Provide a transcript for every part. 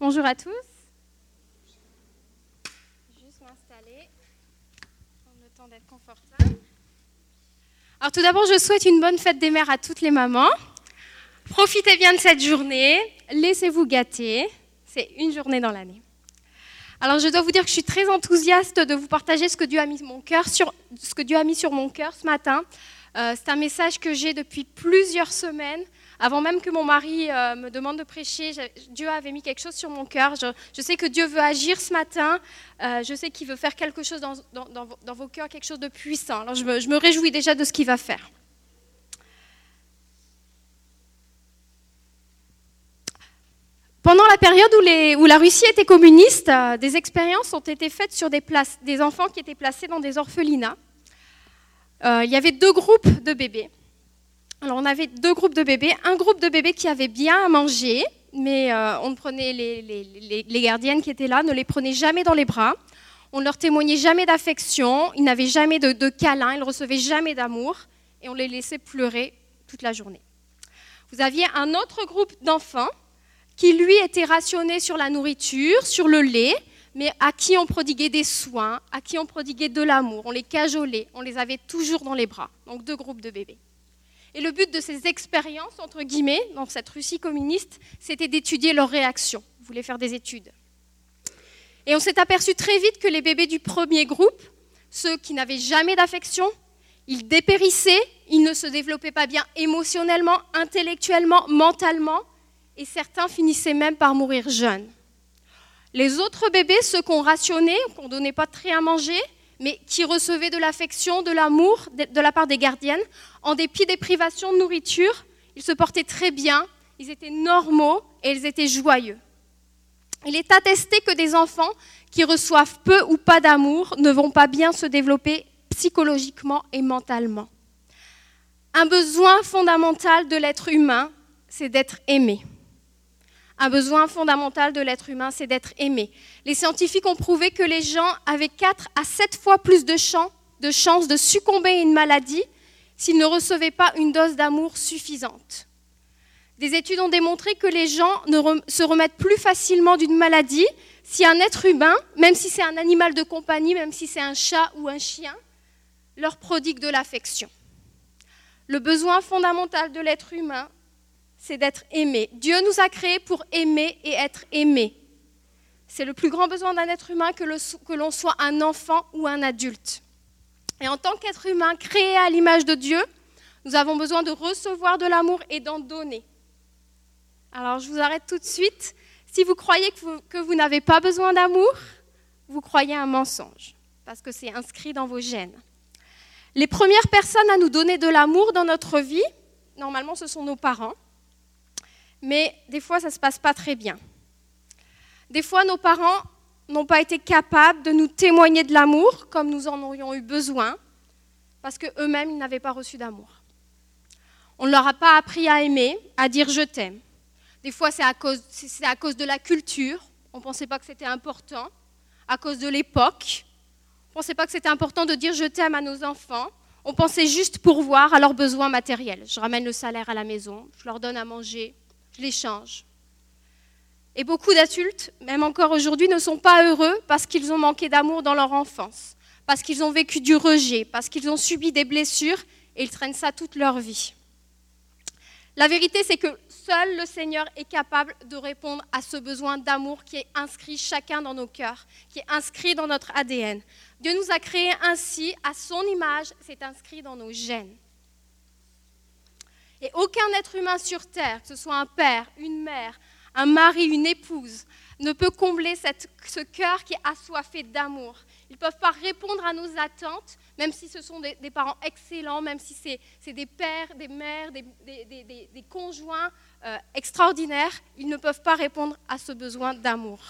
Bonjour à tous. Juste m'installer. Prendre le temps d'être confortable. Alors tout d'abord, je souhaite une bonne fête des mères à toutes les mamans. Profitez bien de cette journée. Laissez-vous gâter. C'est une journée dans l'année. Alors je dois vous dire que je suis très enthousiaste de vous partager ce que Dieu a mis, mon cœur sur, ce que Dieu a mis sur mon cœur ce matin. Euh, c'est un message que j'ai depuis plusieurs semaines. Avant même que mon mari euh, me demande de prêcher, Dieu avait mis quelque chose sur mon cœur. Je, sais que Dieu veut agir ce matin. Euh, je sais qu'il veut faire quelque chose dans, vos cœurs, quelque chose de puissant. Alors je me, réjouis déjà de ce qu'il va faire. Pendant la période où, la Russie était communiste, euh, des expériences ont été faites sur des, des, enfants qui étaient placés dans des orphelinats. Il y avait deux groupes de bébés. Alors on avait deux groupes de bébés. Un groupe de bébés qui avait bien à manger, mais euh, on prenait les, gardiennes qui étaient là, ne les prenait jamais dans les bras. On ne leur témoignait jamais d'affection, ils n'avaient jamais de, de câlin, ils ne recevaient jamais d'amour, et on les laissait pleurer toute la journée. Vous aviez un autre groupe d'enfants qui lui était rationné sur la nourriture, sur le lait, mais à qui on prodiguait des soins, à qui on prodiguait de l'amour, on les cajolait, on les avait toujours dans les bras. Donc deux groupes de bébés. Et le but de ces expériences, entre guillemets, dans cette Russie communiste, c'était d'étudier leurs réactions. Ils voulaient faire des études. Et on s'est aperçu très vite que les bébés du premier groupe, ceux qui n'avaient jamais d'affection, ils dépérissaient, ils ne se développaient pas bien émotionnellement, intellectuellement, mentalement, et certains finissaient même par mourir jeunes. Les autres bébés, ceux qu'on rationnait, qu'on ne donnait pas très à manger, mais qui recevaient de l'affection, de l'amour de la part des gardiennes, en dépit des privations de nourriture, ils se portaient très bien, ils étaient normaux et ils étaient joyeux. Il est attesté que des enfants qui reçoivent peu ou pas d'amour ne vont pas bien se développer psychologiquement et mentalement. Un besoin fondamental de l'être humain, c'est d'être aimé. Un besoin fondamental de l'être humain, c'est d'être aimé. Les scientifiques ont prouvé que les gens avaient 4 à 7 fois plus de, chances de succomber à une maladie s'ils ne recevaient pas une dose d'amour suffisante. Des études ont démontré que les gens se remettent plus facilement d'une maladie si un être humain, même si c'est un animal de compagnie, même si c'est un chat ou un chien, leur prodigue de l'affection. Le besoin fondamental de l'être humain, c'est d'être aimé. Dieu nous a créés pour aimer et être aimés. C'est le plus grand besoin d'un être humain que l'on soit un enfant ou un adulte. Et en tant qu'être humain créé à l'image de Dieu, nous avons besoin de recevoir de l'amour et d'en donner. Alors je vous arrête tout de suite. Si vous croyez que vous n'avez pas besoin d'amour, vous croyez un mensonge, parce que c'est inscrit dans vos gènes. Les premières personnes à nous donner de l'amour dans notre vie, normalement ce sont nos parents mais des fois, ça ne se passe pas très bien. Des fois, nos parents n'ont pas été capables de nous témoigner de l'amour comme nous en aurions eu besoin, parce qu'eux-mêmes, ils n'avaient pas reçu d'amour. On ne leur a pas appris à aimer, à dire je t'aime. Des fois, c'est à, cause, de la culture. On ne pensait pas que c'était important. À cause de l'époque. On ne pensait pas que c'était important de dire je t'aime à nos enfants. On pensait juste pourvoir à leurs besoins matériels. Je ramène le salaire à la maison, je leur donne à manger, je les change. Et beaucoup d'adultes, même encore aujourd'hui, ne sont pas heureux parce qu'ils ont manqué d'amour dans leur enfance, parce qu'ils ont vécu du rejet, parce qu'ils ont subi des blessures et ils traînent ça toute leur vie. La vérité, c'est que seul le Seigneur est capable de répondre à ce besoin d'amour qui est inscrit chacun dans nos cœurs, qui est inscrit dans notre ADN. Dieu nous a créés ainsi, à son image, c'est inscrit dans nos gènes. Et aucun être humain sur Terre, que ce soit un père, une mère, un mari, une épouse, ne peut combler ce cœur qui est assoiffé d'amour. Ils ne peuvent pas répondre à nos attentes, même si ce sont des, parents excellents, même si c'est des pères, des mères, des, conjoints euh, extraordinaires. Ils ne peuvent pas répondre à ce besoin d'amour.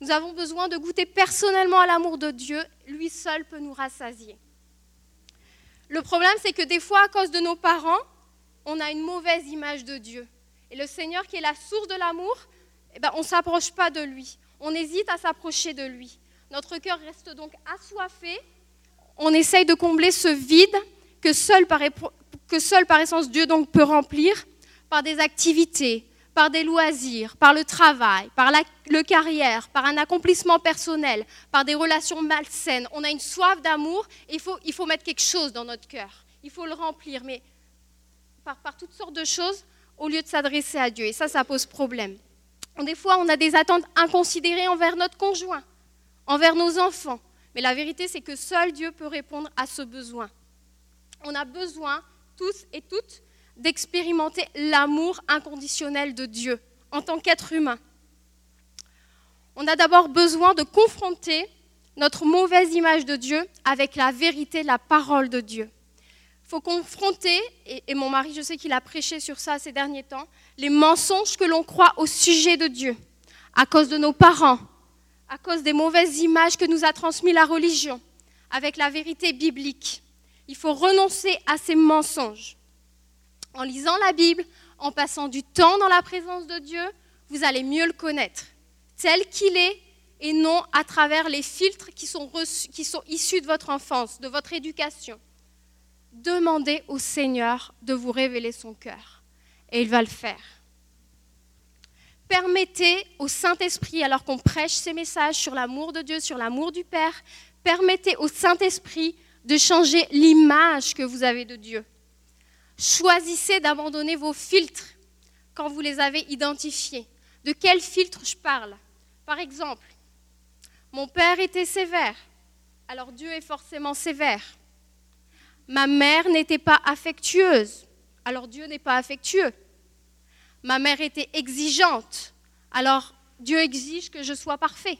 Nous avons besoin de goûter personnellement à l'amour de Dieu. Lui seul peut nous rassasier. Le problème, c'est que des fois, à cause de nos parents, on a une mauvaise image de Dieu. Et le Seigneur qui est la source de l'amour, eh ben, on ne s'approche pas de lui. On hésite à s'approcher de lui. Notre cœur reste donc assoiffé. On essaye de combler ce vide que seul par, que seul par essence Dieu donc peut remplir par des activités, par des loisirs, par le travail, par la le carrière, par un accomplissement personnel, par des relations malsaines. On a une soif d'amour et il faut, il faut mettre quelque chose dans notre cœur. Il faut le remplir, mais par, toutes sortes de choses au lieu de s'adresser à Dieu. Et ça, ça pose problème. Des fois, on a des attentes inconsidérées envers notre conjoint, envers nos enfants. Mais la vérité, c'est que seul Dieu peut répondre à ce besoin. On a besoin, tous et toutes, d'expérimenter l'amour inconditionnel de Dieu en tant qu'être humain. On a d'abord besoin de confronter notre mauvaise image de Dieu avec la vérité, la parole de Dieu. Il faut confronter, et, mon mari, je sais qu'il a prêché sur ça ces derniers temps, les mensonges que l'on croit au sujet de Dieu, à cause de nos parents, à cause des mauvaises images que nous a transmises la religion, avec la vérité biblique. Il faut renoncer à ces mensonges en lisant la Bible, en passant du temps dans la présence de Dieu, vous allez mieux le connaître, tel qu'il est, et non à travers les filtres qui sont, qui sont issus de votre enfance, de votre éducation. Demandez au Seigneur de vous révéler son cœur, et il va le faire. Permettez au Saint-Esprit, alors qu'on prêche ces messages sur l'amour de Dieu, sur l'amour du Père, permettez au Saint-Esprit de changer l'image que vous avez de Dieu. Choisissez d'abandonner vos filtres quand vous les avez identifiés. De quel filtre je parle? Par exemple, mon père était sévère, alors Dieu est forcément sévère. Ma mère n'était pas affectueuse, alors Dieu n'est pas affectueux. Ma mère était exigeante, alors Dieu exige que je sois parfait.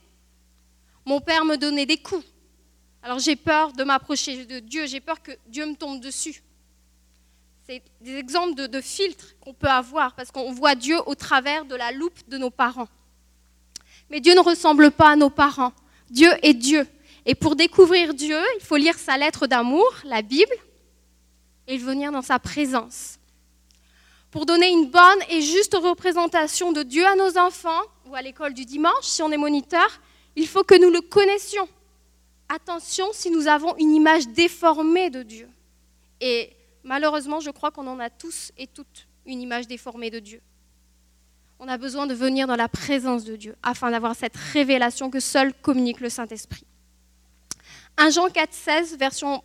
Mon père me donnait des coups, alors j'ai peur de m'approcher de Dieu, j'ai peur que Dieu me tombe dessus. C'est des exemples de, filtres qu'on peut avoir parce qu'on voit Dieu au travers de la loupe de nos parents. Mais Dieu ne ressemble pas à nos parents. Dieu est Dieu. Et pour découvrir Dieu, il faut lire sa lettre d'amour, la Bible, et venir dans sa présence. Pour donner une bonne et juste représentation de Dieu à nos enfants, ou à l'école du dimanche, si on est moniteur, il faut que nous le connaissions. Attention si nous avons une image déformée de Dieu. Et Malheureusement, je crois qu'on en a tous et toutes une image déformée de Dieu. On a besoin de venir dans la présence de Dieu afin d'avoir cette révélation que seul communique le Saint-Esprit. 1 Jean 4,16, version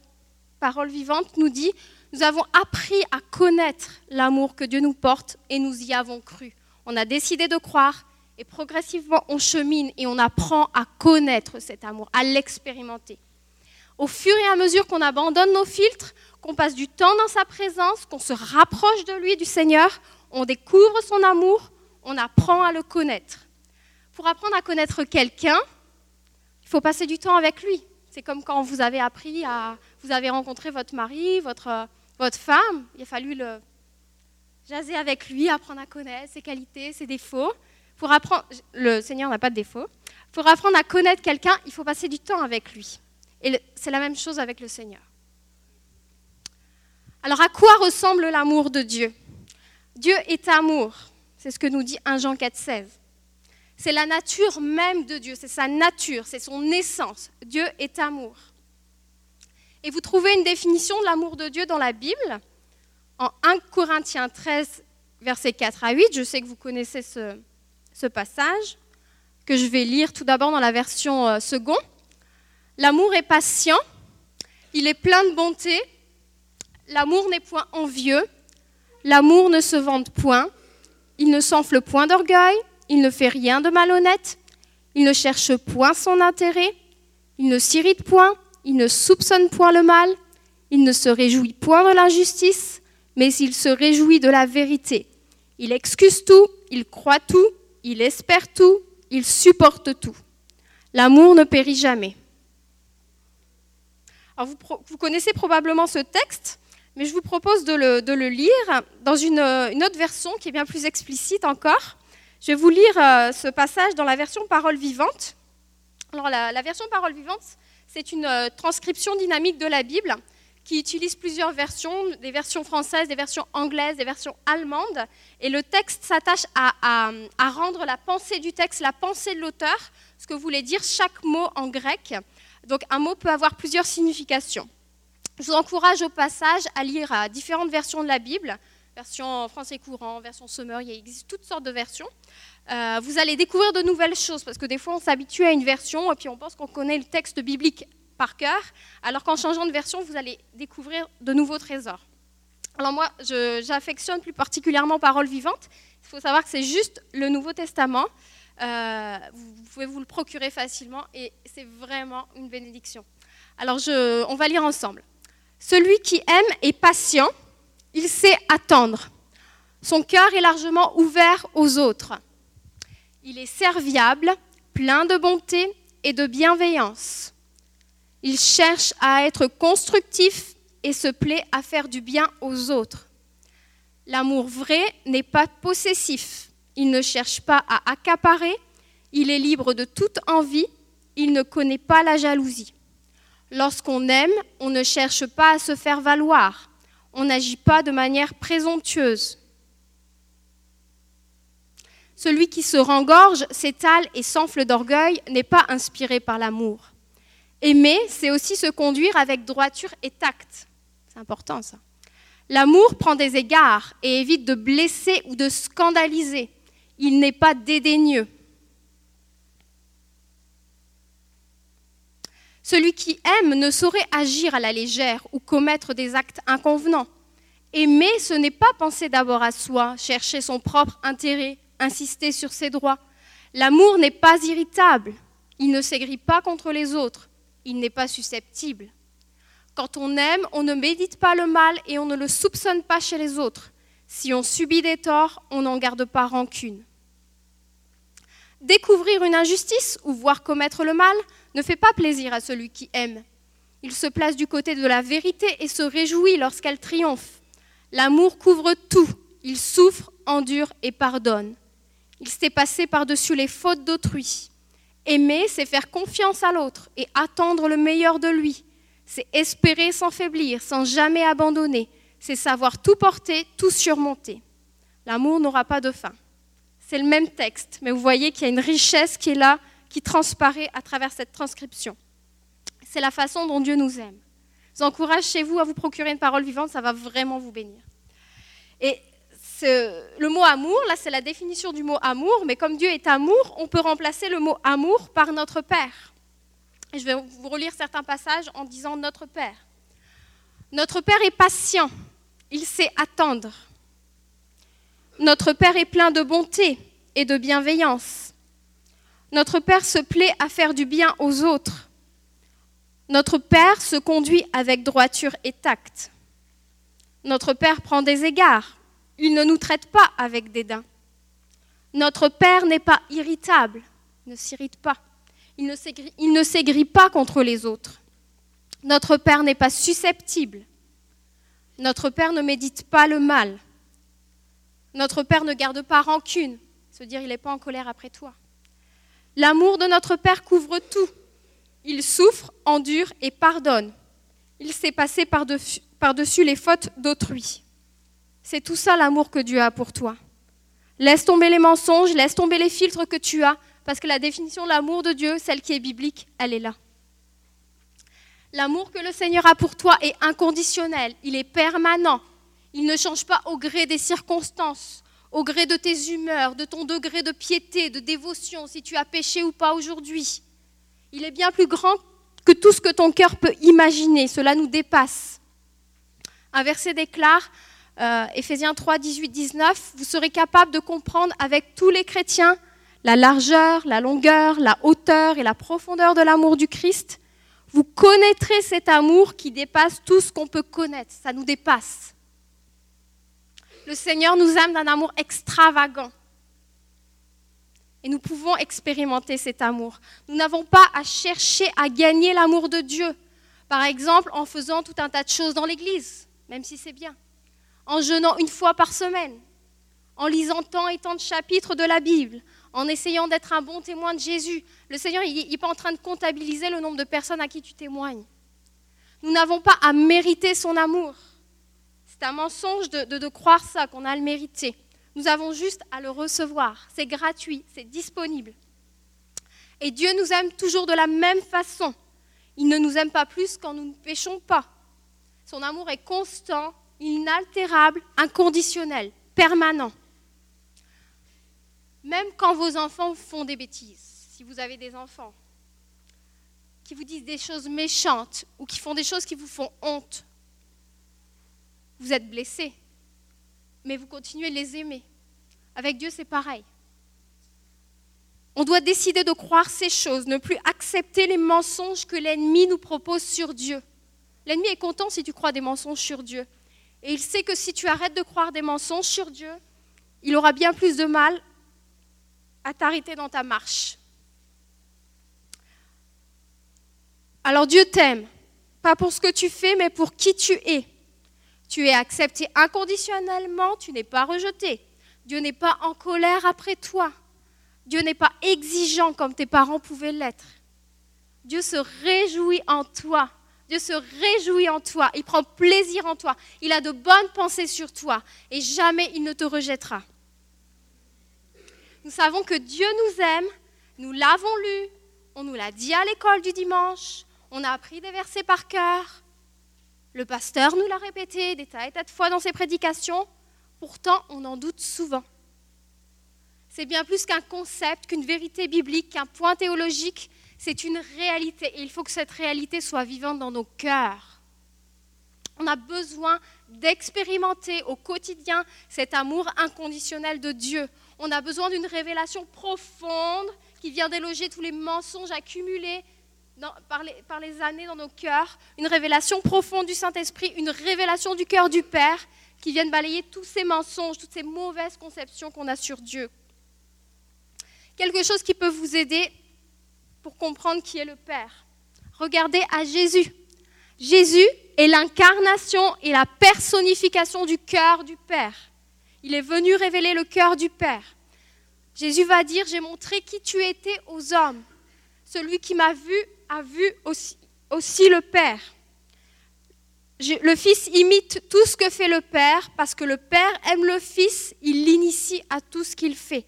parole vivante, nous dit Nous avons appris à connaître l'amour que Dieu nous porte et nous y avons cru. On a décidé de croire et progressivement on chemine et on apprend à connaître cet amour, à l'expérimenter. Au fur et à mesure qu'on abandonne nos filtres, qu'on passe du temps dans sa présence, qu'on se rapproche de lui, du Seigneur, on découvre son amour, on apprend à le connaître. Pour apprendre à connaître quelqu'un, il faut passer du temps avec lui. C'est comme quand vous avez appris à, vous avez rencontré votre mari, votre, votre femme, il a fallu le jaser avec lui, apprendre à connaître ses qualités, ses défauts. Pour apprendre, le Seigneur n'a pas de défauts. Pour apprendre à connaître quelqu'un, il faut passer du temps avec lui. Et c'est la même chose avec le Seigneur. Alors à quoi ressemble l'amour de Dieu? Dieu est amour. C'est ce que nous dit 1 Jean 4,16. C'est la nature même de Dieu, c'est sa nature, c'est son essence. Dieu est amour. Et vous trouvez une définition de l'amour de Dieu dans la Bible, en 1 Corinthiens 13, versets 4 à 8. Je sais que vous connaissez ce, passage, que je vais lire tout d'abord dans la version euh, second. L'amour est patient, il est plein de bonté, L'amour n'est point envieux, l'amour ne se vante point, il ne s'enfle point d'orgueil, il ne fait rien de malhonnête, il ne cherche point son intérêt, il ne s'irrite point, il ne soupçonne point le mal, il ne se réjouit point de l'injustice, mais il se réjouit de la vérité. Il excuse tout, il croit tout, il espère tout, il supporte tout. L'amour ne périt jamais. vous, vous connaissez probablement ce texte mais je vous propose de le, lire dans une, autre version qui est bien plus explicite encore. Je vais vous lire euh, ce passage dans la version parole vivante. Alors la, version parole vivante, c'est une euh, transcription dynamique de la Bible qui utilise plusieurs versions, des versions françaises, des versions anglaises, des versions allemandes. Et le texte s'attache à, à, rendre la pensée du texte, la pensée de l'auteur, ce que voulait dire chaque mot en grec. Donc un mot peut avoir plusieurs significations. Je vous encourage au passage à lire différentes versions de la Bible. Version français courant, version Summer, il existe toutes sortes de versions. Euh, vous allez découvrir de nouvelles choses, parce que des fois on s'habitue à une version et puis on pense qu'on connaît le texte biblique par cœur, alors qu'en changeant de version, vous allez découvrir de nouveaux trésors. Alors moi, j'affectionne plus particulièrement Parole vivante. Il faut savoir que c'est juste le Nouveau Testament. Euh, vous pouvez vous le procurer facilement et c'est vraiment une bénédiction. Alors on va lire ensemble. Celui qui aime est patient, il sait attendre. Son cœur est largement ouvert aux autres. Il est serviable, plein de bonté et de bienveillance. Il cherche à être constructif et se plaît à faire du bien aux autres. L'amour vrai n'est pas possessif. Il ne cherche pas à accaparer. Il est libre de toute envie. Il ne connaît pas la jalousie. Lorsqu'on aime, on ne cherche pas à se faire valoir. On n'agit pas de manière présomptueuse. Celui qui se rengorge, s'étale et s'enfle d'orgueil n'est pas inspiré par l'amour. Aimer, c'est aussi se conduire avec droiture et tact. C'est important ça. L'amour prend des égards et évite de blesser ou de scandaliser. Il n'est pas dédaigneux. Celui qui aime ne saurait agir à la légère ou commettre des actes inconvenants. Aimer, ce n'est pas penser d'abord à soi, chercher son propre intérêt, insister sur ses droits. L'amour n'est pas irritable, il ne s'aigrit pas contre les autres, il n'est pas susceptible. Quand on aime, on ne médite pas le mal et on ne le soupçonne pas chez les autres. Si on subit des torts, on n'en garde pas rancune. Découvrir une injustice ou voir commettre le mal ne fait pas plaisir à celui qui aime. Il se place du côté de la vérité et se réjouit lorsqu'elle triomphe. L'amour couvre tout. Il souffre, endure et pardonne. Il s'est passé par-dessus les fautes d'autrui. Aimer, c'est faire confiance à l'autre et attendre le meilleur de lui. C'est espérer sans faiblir, sans jamais abandonner. C'est savoir tout porter, tout surmonter. L'amour n'aura pas de fin. C'est le même texte, mais vous voyez qu'il y a une richesse qui est là, qui transparaît à travers cette transcription. C'est la façon dont Dieu nous aime. Je vous encourage chez vous à vous procurer une parole vivante, ça va vraiment vous bénir. Et le mot amour, là c'est la définition du mot amour, mais comme Dieu est amour, on peut remplacer le mot amour par notre Père. je vais vous relire certains passages en disant notre Père. Notre Père est patient, il sait attendre. Notre Père est plein de bonté et de bienveillance. Notre Père se plaît à faire du bien aux autres. Notre Père se conduit avec droiture et tact. Notre Père prend des égards il ne nous traite pas avec dédain. Notre Père n'est pas irritable, ne s'irrite pas. Il ne s'aigrit pas contre les autres. Notre Père n'est pas susceptible. Notre Père ne médite pas le mal. Notre Père ne garde pas rancune, se dire il n'est pas en colère après toi. L'amour de notre Père couvre tout. Il souffre, endure et pardonne. Il s'est passé par-dessus les fautes d'autrui. C'est tout ça l'amour que Dieu a pour toi. Laisse tomber les mensonges, laisse tomber les filtres que tu as, parce que la définition de l'amour de Dieu, celle qui est biblique, elle est là. L'amour que le Seigneur a pour toi est inconditionnel, il est permanent. Il ne change pas au gré des circonstances, au gré de tes humeurs, de ton degré de piété, de dévotion, si tu as péché ou pas aujourd'hui. Il est bien plus grand que tout ce que ton cœur peut imaginer, cela nous dépasse. Un verset déclare, euh, Éphésiens 3, 18, 19, vous serez capable de comprendre avec tous les chrétiens la largeur, la longueur, la hauteur et la profondeur de l'amour du Christ. Vous connaîtrez cet amour qui dépasse tout ce qu'on peut connaître. Ça nous dépasse. Le Seigneur nous aime d'un amour extravagant. Et nous pouvons expérimenter cet amour. Nous n'avons pas à chercher à gagner l'amour de Dieu. Par exemple, en faisant tout un tas de choses dans l'Église, même si c'est bien en jeûnant une fois par semaine, en lisant tant et tant de chapitres de la Bible, en essayant d'être un bon témoin de Jésus. Le Seigneur, n'est pas en train de comptabiliser le nombre de personnes à qui tu témoignes. Nous n'avons pas à mériter son amour. C'est un mensonge de, croire ça, qu'on a le mériter. Nous avons juste à le recevoir. C'est gratuit, c'est disponible. Et Dieu nous aime toujours de la même façon. Il ne nous aime pas plus quand nous ne péchons pas. Son amour est constant, inaltérable, inconditionnel, permanent. Même quand vos enfants font des bêtises, si vous avez des enfants qui vous disent des choses méchantes ou qui font des choses qui vous font honte, vous êtes blessé, mais vous continuez de les aimer. Avec Dieu, c'est pareil. On doit décider de croire ces choses, ne plus accepter les mensonges que l'ennemi nous propose sur Dieu. L'ennemi est content si tu crois des mensonges sur Dieu. Et il sait que si tu arrêtes de croire des mensonges sur Dieu, il aura bien plus de mal à t'arrêter dans ta marche. Alors Dieu t'aime, pas pour ce que tu fais, mais pour qui tu es. Tu es accepté inconditionnellement, tu n'es pas rejeté. Dieu n'est pas en colère après toi. Dieu n'est pas exigeant comme tes parents pouvaient l'être. Dieu se réjouit en toi. Dieu se réjouit en toi. Il prend plaisir en toi. Il a de bonnes pensées sur toi. Et jamais il ne te rejettera. Nous savons que Dieu nous aime. Nous l'avons lu. On nous l'a dit à l'école du dimanche. On a appris des versets par cœur. Le pasteur nous l'a répété des tas et tas de fois dans ses prédications. Pourtant, on en doute souvent. C'est bien plus qu'un concept, qu'une vérité biblique, qu'un point théologique. C'est une réalité et il faut que cette réalité soit vivante dans nos cœurs. On a besoin d'expérimenter au quotidien cet amour inconditionnel de Dieu. On a besoin d'une révélation profonde qui vient déloger tous les mensonges accumulés par, les, par, les, années dans nos cœurs, une révélation profonde du Saint-Esprit, une révélation du cœur du Père qui vienne balayer tous ces mensonges, toutes ces mauvaises conceptions qu'on a sur Dieu quelque chose qui peut vous aider pour comprendre qui est le Père. Regardez à Jésus. Jésus est l'incarnation et la personnification du cœur du Père. Il est venu révéler le cœur du Père. Jésus va dire, j'ai montré qui tu étais aux hommes. Celui qui m'a vu a vu aussi, le Père. Le Fils imite tout ce que fait le Père parce que le Père aime le Fils, il l'initie à tout ce qu'il fait.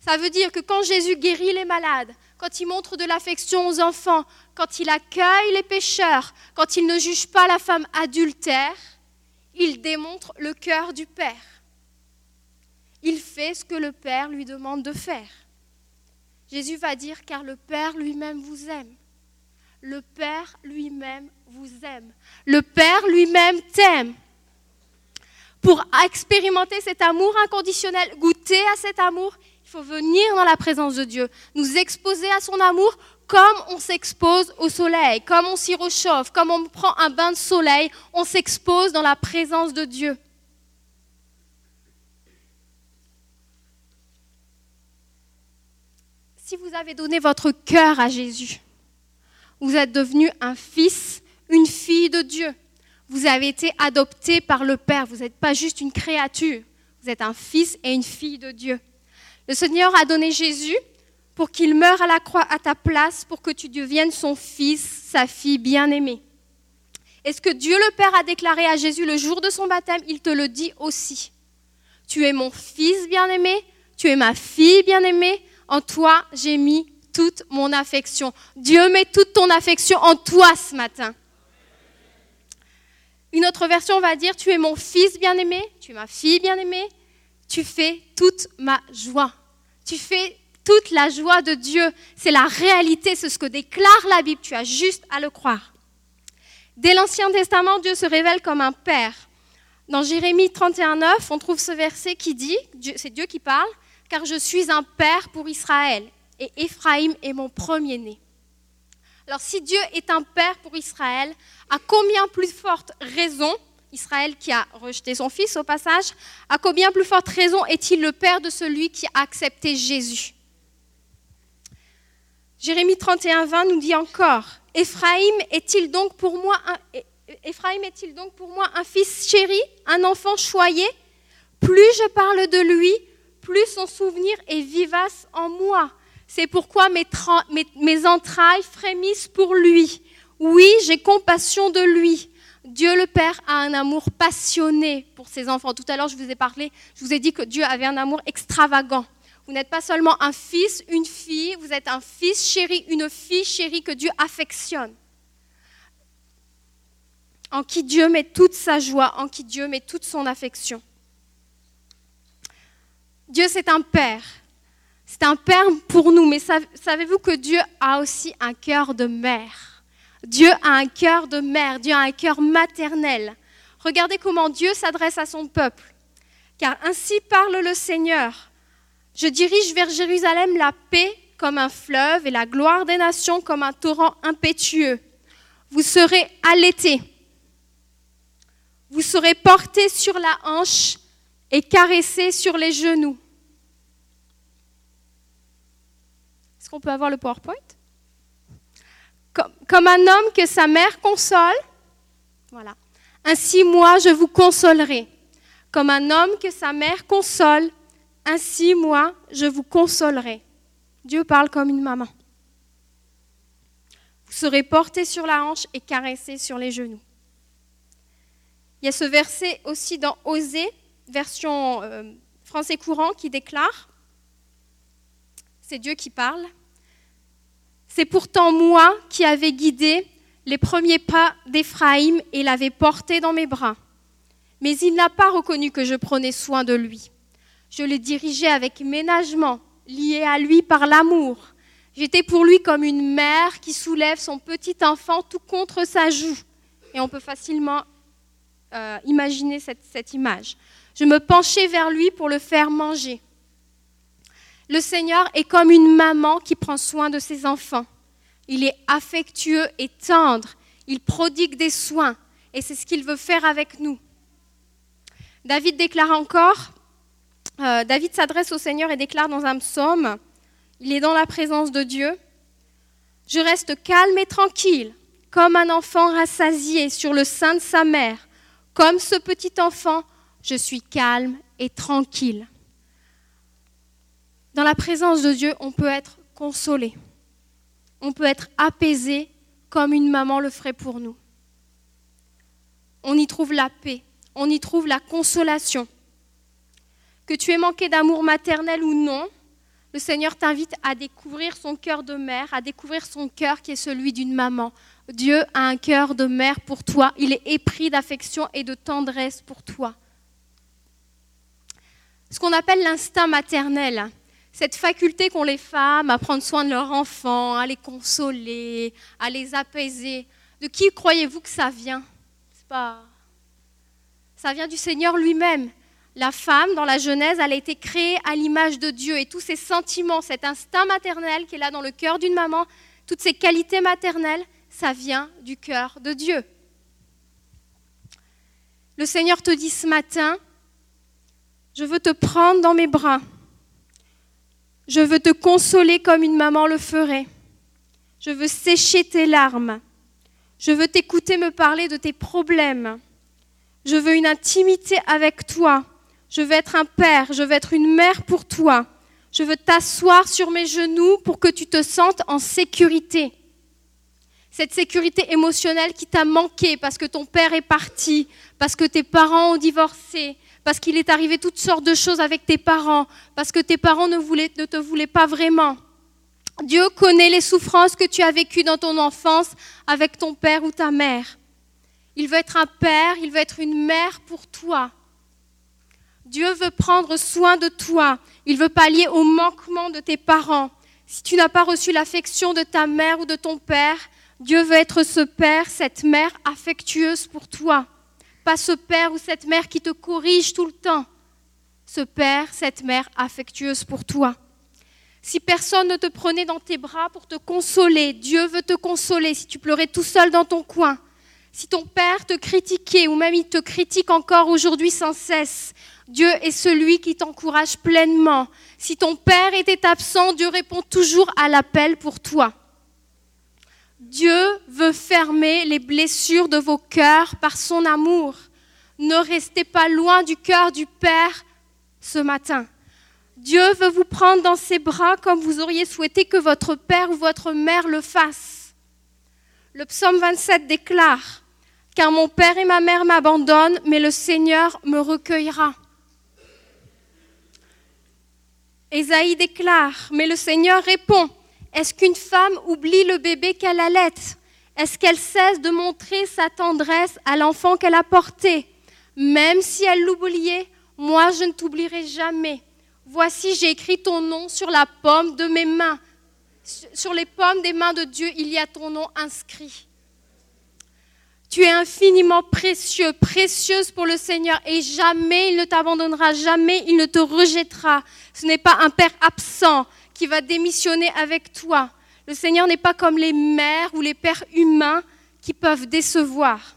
Ça veut dire que quand Jésus guérit les malades, quand il montre de l'affection aux enfants, quand il accueille les pécheurs, quand il ne juge pas la femme adultère, il démontre le cœur du Père. Il fait ce que le Père lui demande de faire. Jésus va dire, car le Père lui-même vous aime. Le Père lui-même vous aime. Le Père lui-même t'aime. Pour expérimenter cet amour inconditionnel, goûter à cet amour, il faut venir dans la présence de Dieu, nous exposer à son amour comme on s'expose au soleil, comme on s'y réchauffe, comme on prend un bain de soleil, on s'expose dans la présence de Dieu. Si vous avez donné votre cœur à Jésus, vous êtes devenu un fils, une fille de Dieu. Vous avez été adopté par le Père. Vous n'êtes pas juste une créature. Vous êtes un fils et une fille de Dieu. Le Seigneur a donné Jésus pour qu'il meure à la croix à ta place, pour que tu deviennes son fils, sa fille bien-aimée. Et ce que Dieu le Père a déclaré à Jésus le jour de son baptême, il te le dit aussi. Tu es mon fils bien-aimé, tu es ma fille bien-aimée, en toi j'ai mis toute mon affection. Dieu met toute ton affection en toi ce matin. Une autre version va dire, tu es mon fils bien-aimé, tu es ma fille bien-aimée, tu fais toute ma joie. Tu fais toute la joie de Dieu. C'est la réalité, c'est ce que déclare la Bible. Tu as juste à le croire. Dès l'Ancien Testament, Dieu se révèle comme un père. Dans Jérémie 31.9, on trouve ce verset qui dit, c'est Dieu qui parle, car je suis un père pour Israël, et Éphraïm est mon premier-né. Alors si Dieu est un père pour Israël, à combien plus forte raison Israël qui a rejeté son fils au passage, à combien plus forte raison est-il le père de celui qui a accepté Jésus? Jérémie 31, 20 nous dit encore, Éphraïm est-il Éphraïm est-il donc pour moi un fils chéri, un enfant choyé? Plus je parle de lui, plus son souvenir est vivace en moi. C'est pourquoi mes, entrailles frémissent pour lui. Oui, j'ai compassion de lui. Dieu le Père a un amour passionné pour ses enfants. Tout à l'heure, je vous ai parlé, je vous ai dit que Dieu avait un amour extravagant. Vous n'êtes pas seulement un fils, une fille, vous êtes un fils chéri, une fille chérie que Dieu affectionne. en qui Dieu met toute sa joie, en qui Dieu met toute son affection. Dieu, c'est un Père. C'est un Père pour nous, mais savez-vous que Dieu a aussi un cœur de mère? Dieu a un cœur de mère, Dieu a un cœur maternel. Regardez comment Dieu s'adresse à son peuple. Car ainsi parle le Seigneur. Je dirige vers Jérusalem la paix comme un fleuve et la gloire des nations comme un torrent impétueux. Vous serez allaités. Vous serez portés sur la hanche et caressés sur les genoux. Est-ce qu'on peut avoir le PowerPoint? Comme, un homme que sa mère console. Voilà. Ainsi, moi, je vous consolerai. Comme un homme que sa mère console. Ainsi, moi, je vous consolerai. Dieu parle comme une maman. Vous serez portés sur la hanche et caressés sur les genoux. Il y a ce verset aussi dans Osée, version euh, français courant, qui déclare, c'est Dieu qui parle, c'est pourtant moi qui avais guidé les premiers pas d'Éphraïm et l'avais porté dans mes bras. Mais il n'a pas reconnu que je prenais soin de lui. Je le dirigeais avec ménagement lié à lui par l'amour. J'étais pour lui comme une mère qui soulève son petit enfant tout contre sa joue. Et on peut facilement euh, imaginer cette, cette image. Je me penchais vers lui pour le faire manger. Le Seigneur est comme une maman qui prend soin de ses enfants. Il est affectueux et tendre. Il prodigue des soins. Et c'est ce qu'il veut faire avec nous. David déclare encore, euh, David s'adresse au Seigneur et déclare dans un psaume, il est dans la présence de Dieu, Je reste calme et tranquille, comme un enfant rassasié sur le sein de sa mère. Comme ce petit enfant, je suis calme et tranquille. Dans la présence de Dieu, on peut être consolé, on peut être apaisé comme une maman le ferait pour nous. On y trouve la paix, on y trouve la consolation. Que tu aies manqué d'amour maternel ou non, le Seigneur t'invite à découvrir son cœur de mère, à découvrir son cœur qui est celui d'une maman. Dieu a un cœur de mère pour toi. Il est épris d'affection et de tendresse pour toi. Ce qu'on appelle l'instinct maternel, cette faculté qu'ont les femmes à prendre soin de leurs enfants, à les consoler, à les apaiser. De qui croyez-vous que ça vient? Pas... Ça vient du Seigneur lui-même. La femme, dans la Genèse, elle a été créée à l'image de Dieu et tous ces sentiments, cet instinct maternel qui est là dans le cœur d'une maman, toutes ces qualités maternelles, ça vient du cœur de Dieu. Le Seigneur te dit ce matin, je veux te prendre dans mes bras, je veux te consoler comme une maman le ferait, je veux sécher tes larmes, je veux t'écouter me parler de tes problèmes, je veux une intimité avec toi. Je veux être un père, je veux être une mère pour toi. Je veux t'asseoir sur mes genoux pour que tu te sentes en sécurité. Cette sécurité émotionnelle qui t'a manqué parce que ton père est parti, parce que tes parents ont divorcé, parce qu'il est arrivé toutes sortes de choses avec tes parents, parce que tes parents ne, te voulaient pas vraiment. Dieu connaît les souffrances que tu as vécues dans ton enfance avec ton père ou ta mère. Il veut être un père, il veut être une mère pour toi. Dieu veut prendre soin de toi. Il veut pallier au manquement de tes parents. Si tu n'as pas reçu l'affection de ta mère ou de ton père, Dieu veut être ce père, cette mère affectueuse pour toi. Pas ce père ou cette mère qui te corrige tout le temps. Ce père, cette mère affectueuse pour toi. Si personne ne te prenait dans tes bras pour te consoler, Dieu veut te consoler. Si tu pleurais tout seul dans ton coin, si ton père te critiquait ou même il te critique encore aujourd'hui sans cesse, Dieu est celui qui t'encourage pleinement. Si ton Père était absent, Dieu répond toujours à l'appel pour toi. Dieu veut fermer les blessures de vos cœurs par son amour. Ne restez pas loin du cœur du Père ce matin. Dieu veut vous prendre dans ses bras comme vous auriez souhaité que votre Père ou votre Mère le fasse. Le psaume 27 déclare, Car mon Père et ma Mère m'abandonnent, mais le Seigneur me recueillera. Ésaïe déclare, mais le Seigneur répond, est-ce qu'une femme oublie le bébé qu'elle allait Est-ce qu'elle cesse de montrer sa tendresse à l'enfant qu'elle a porté? Même si elle l'oubliait, moi je ne t'oublierai jamais. Voici, j'ai écrit ton nom sur la paume de mes mains. Sur les pommes des mains de Dieu, il y a ton nom inscrit. Tu es infiniment précieux, précieuse pour le Seigneur et jamais il ne t'abandonnera, jamais il ne te rejettera. Ce n'est pas un Père absent qui va démissionner avec toi. Le Seigneur n'est pas comme les mères ou les pères humains qui peuvent décevoir.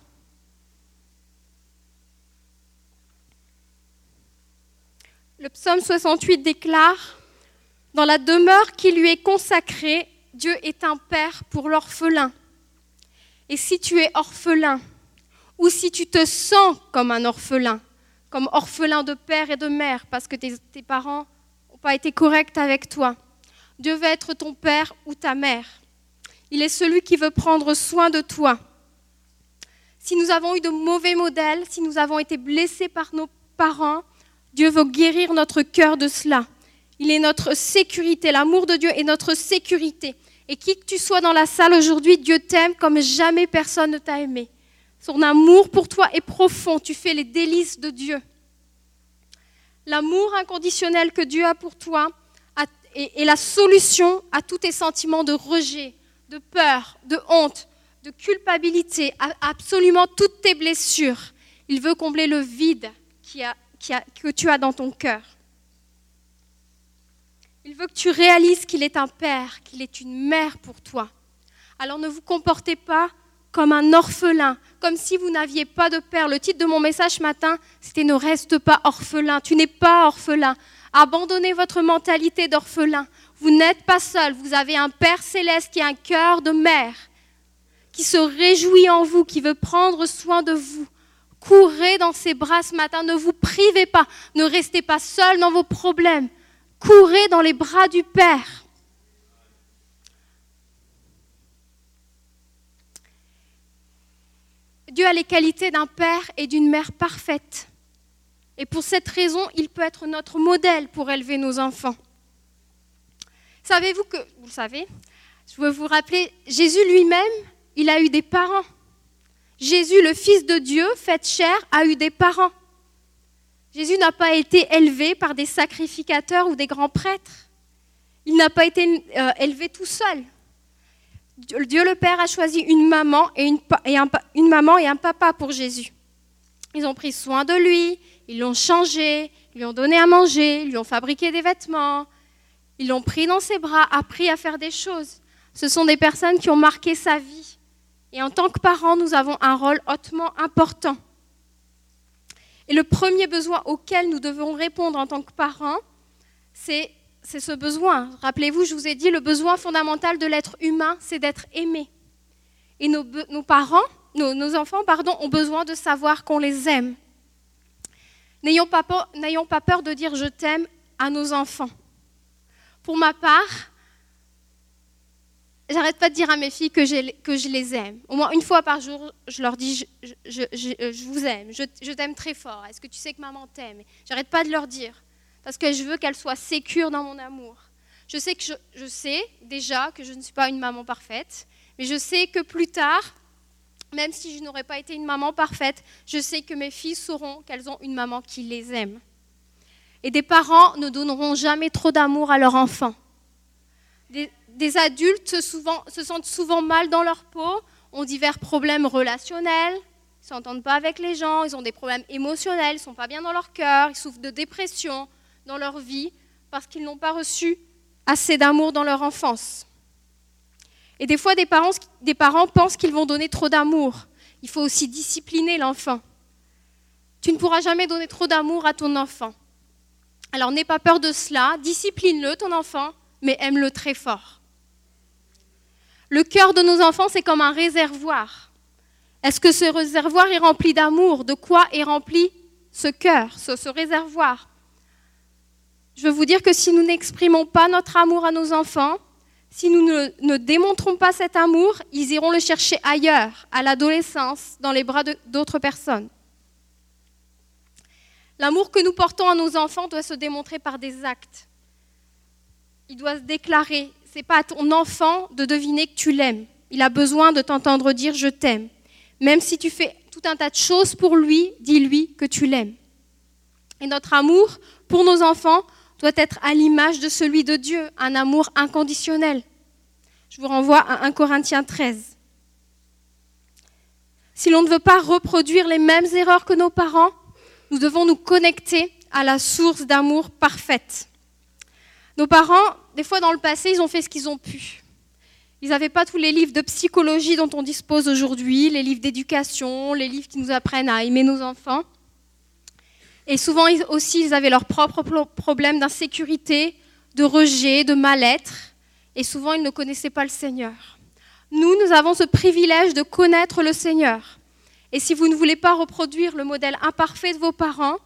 Le psaume 68 déclare, Dans la demeure qui lui est consacrée, Dieu est un Père pour l'orphelin. Et si tu es orphelin, ou si tu te sens comme un orphelin, comme orphelin de père et de mère, parce que tes, parents n'ont pas été corrects avec toi, Dieu veut être ton père ou ta mère. Il est celui qui veut prendre soin de toi. Si nous avons eu de mauvais modèles, si nous avons été blessés par nos parents, Dieu veut guérir notre cœur de cela. Il est notre sécurité. L'amour de Dieu est notre sécurité. Et qui que tu sois dans la salle aujourd'hui, Dieu t'aime comme jamais personne ne t'a aimé. Son amour pour toi est profond. Tu fais les délices de Dieu. L'amour inconditionnel que Dieu a pour toi est la solution à tous tes sentiments de rejet, de peur, de honte, de culpabilité, à absolument toutes tes blessures. Il veut combler le vide que tu as dans ton cœur. Il veut que tu réalises qu'il est un père, qu'il est une mère pour toi. Alors ne vous comportez pas comme un orphelin, comme si vous n'aviez pas de père. Le titre de mon message ce matin, c'était Ne reste pas orphelin. Tu n'es pas orphelin. Abandonnez votre mentalité d'orphelin. Vous n'êtes pas seul. Vous avez un Père céleste qui a un cœur de mère, qui se réjouit en vous, qui veut prendre soin de vous. Courez dans ses bras ce matin. Ne vous privez pas. Ne restez pas seul dans vos problèmes. Courez dans les bras du Père. Dieu a les qualités d'un père et d'une mère parfaite. Et pour cette raison, il peut être notre modèle pour élever nos enfants. Savez-vous que, vous le savez, je veux vous rappeler, Jésus lui-même, il a eu des parents. Jésus, le Fils de Dieu, fait chair, a eu des parents. Jésus n'a pas été élevé par des sacrificateurs ou des grands prêtres. Il n'a pas été euh, élevé tout seul. Dieu le Père a choisi une maman et, une, un, une maman et un papa pour Jésus. Ils ont pris soin de lui, ils l'ont changé, lui ont donné à manger, lui ont fabriqué des vêtements, ils l'ont pris dans ses bras, appris à faire des choses. Ce sont des personnes qui ont marqué sa vie. Et en tant que parents, nous avons un rôle hautement important. Et le premier besoin auquel nous devons répondre en tant que parents, c'est ce besoin. Rappelez-vous, je vous ai dit, le besoin fondamental de l'être humain, c'est d'être aimé. Et nos, parents, nos, enfants, pardon, ont besoin de savoir qu'on les aime. N'ayons pas, peur de dire je t'aime à nos enfants. Pour ma part, j'arrête pas de dire à mes filles que, je les aime. Au moins une fois par jour, je leur dis je, je, vous aime, je, t'aime très fort. Est-ce que tu sais que maman t'aime? J'arrête pas de leur dire parce que je veux qu'elles soient sécures dans mon amour. Je sais que je, sais déjà que je ne suis pas une maman parfaite, mais je sais que plus tard, même si je n'aurais pas été une maman parfaite, je sais que mes filles sauront qu'elles ont une maman qui les aime. Et des parents ne donneront jamais trop d'amour à leurs enfants. Des, des adultes se, sentent souvent mal dans leur peau, ont divers problèmes relationnels, ils ne s'entendent pas avec les gens, ils ont des problèmes émotionnels, ils ne sont pas bien dans leur cœur, ils souffrent de dépression dans leur vie parce qu'ils n'ont pas reçu assez d'amour dans leur enfance. Et des fois, des parents, pensent qu'ils vont donner trop d'amour. Il faut aussi discipliner l'enfant. Tu ne pourras jamais donner trop d'amour à ton enfant. Alors n'aie pas peur de cela, discipline-le, ton enfant, mais aime-le très fort. Le cœur de nos enfants, c'est comme un réservoir. Est-ce que ce réservoir est rempli d'amour? De quoi est rempli ce cœur, ce, réservoir? Je veux vous dire que si nous n'exprimons pas notre amour à nos enfants, si nous ne, démontrons pas cet amour, ils iront le chercher ailleurs, à l'adolescence, dans les bras d'autres personnes. L'amour que nous portons à nos enfants doit se démontrer par des actes. Il doit se déclarer, c'est pas à ton enfant de deviner que tu l'aimes. Il a besoin de t'entendre dire je t'aime. Même si tu fais tout un tas de choses pour lui, dis-lui que tu l'aimes. Et notre amour pour nos enfants doit être à l'image de celui de Dieu, un amour inconditionnel. Je vous renvoie à 1 Corinthiens 13. Si l'on ne veut pas reproduire les mêmes erreurs que nos parents, nous devons nous connecter à la source d'amour parfaite. Nos parents, des fois dans le passé, ils ont fait ce qu'ils ont pu. Ils n'avaient pas tous les livres de psychologie dont on dispose aujourd'hui, les livres d'éducation, les livres qui nous apprennent à aimer nos enfants. Et souvent aussi, ils avaient leurs propres problèmes d'insécurité, de rejet, de mal-être. Et souvent, ils ne connaissaient pas le Seigneur. Nous, nous avons ce privilège de connaître le Seigneur. Et si vous ne voulez pas reproduire le modèle imparfait de vos parents,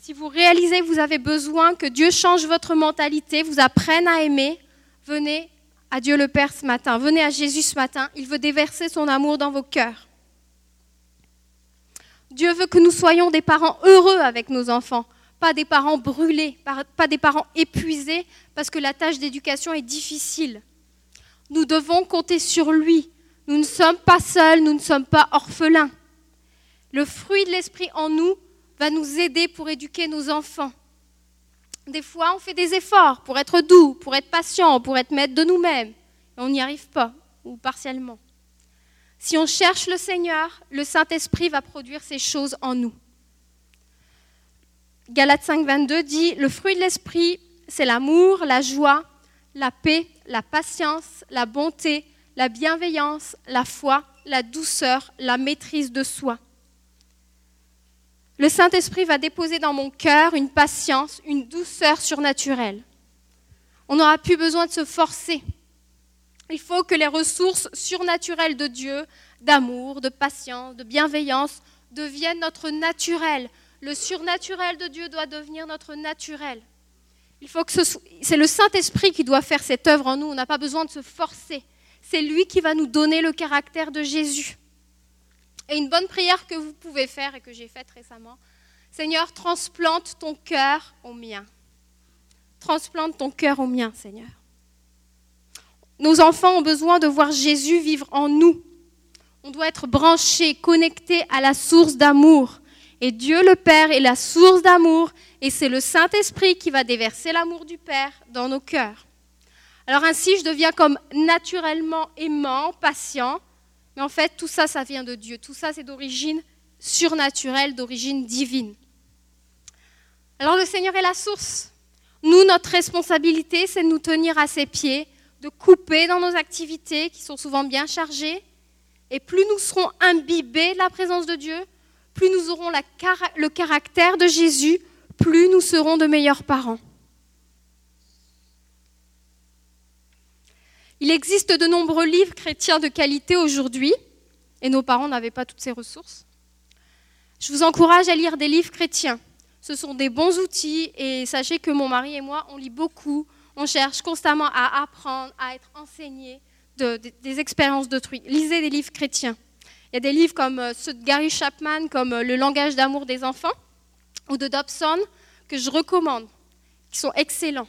si vous réalisez que vous avez besoin que Dieu change votre mentalité, vous apprenne à aimer, venez à Dieu le Père ce matin, venez à Jésus ce matin, il veut déverser son amour dans vos cœurs. Dieu veut que nous soyons des parents heureux avec nos enfants, pas des parents brûlés, pas des parents épuisés parce que la tâche d'éducation est difficile. Nous devons compter sur lui. Nous ne sommes pas seuls, nous ne sommes pas orphelins. Le fruit de l'esprit en nous va nous aider pour éduquer nos enfants. Des fois, on fait des efforts pour être doux, pour être patient, pour être maître de nous-mêmes. Et on n'y arrive pas, ou partiellement. Si on cherche le Seigneur, le Saint-Esprit va produire ces choses en nous. Galates 5, 22 dit Le fruit de l'Esprit, c'est l'amour, la joie, la paix, la patience, la bonté, la bienveillance, la foi, la douceur, la maîtrise de soi. Le Saint-Esprit va déposer dans mon cœur une patience, une douceur surnaturelle. On n'aura plus besoin de se forcer. Il faut que les ressources surnaturelles de Dieu, d'amour, de patience, de bienveillance, deviennent notre naturel. Le surnaturel de Dieu doit devenir notre naturel. Il faut que c'est le Saint-Esprit qui doit faire cette œuvre en nous. On n'a pas besoin de se forcer. C'est lui qui va nous donner le caractère de Jésus. Et une bonne prière que vous pouvez faire et que j'ai faite récemment, Seigneur, transplante ton cœur au mien. Transplante ton cœur au mien, Seigneur. Nos enfants ont besoin de voir Jésus vivre en nous. On doit être branché, connecté à la source d'amour. Et Dieu le Père est la source d'amour et c'est le Saint-Esprit qui va déverser l'amour du Père dans nos cœurs. Alors ainsi, je deviens comme naturellement aimant, patient, mais en fait, tout ça, ça vient de Dieu. Tout ça, c'est d'origine surnaturelle, d'origine divine. Alors le Seigneur est la source. Nous, notre responsabilité, c'est de nous tenir à ses pieds, de couper dans nos activités qui sont souvent bien chargées. Et plus nous serons imbibés de la présence de Dieu, plus nous aurons le caractère de Jésus, plus nous serons de meilleurs parents. Il existe de nombreux livres chrétiens de qualité aujourd'hui, et nos parents n'avaient pas toutes ces ressources. Je vous encourage à lire des livres chrétiens. Ce sont des bons outils, et sachez que mon mari et moi, on lit beaucoup, on cherche constamment à apprendre, à être enseigné des expériences d'autrui. Lisez des livres chrétiens. Il y a des livres comme euh, ceux de Gary Chapman, comme euh, Le langage d'amour des enfants, ou de Dobson, que je recommande, qui sont excellents.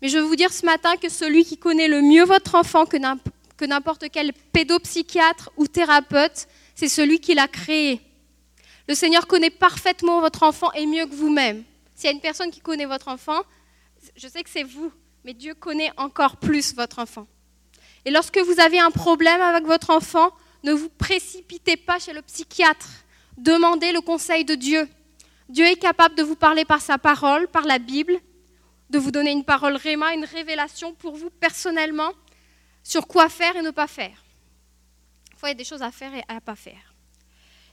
Mais je veux vous dire ce matin que celui qui connaît le mieux votre enfant que n'importe quel pédopsychiatre ou thérapeute, c'est celui qui l'a créé. Le Seigneur connaît parfaitement votre enfant et mieux que vous-même. S'il y a une personne qui connaît votre enfant, je sais que c'est vous, mais Dieu connaît encore plus votre enfant. Et lorsque vous avez un problème avec votre enfant, ne vous précipitez pas chez le psychiatre. Demandez le conseil de Dieu. Dieu est capable de vous parler par sa parole, par la Bible, de vous donner une parole réma, une révélation pour vous personnellement sur quoi faire et ne pas faire. Il y a des choses à faire et à ne pas faire.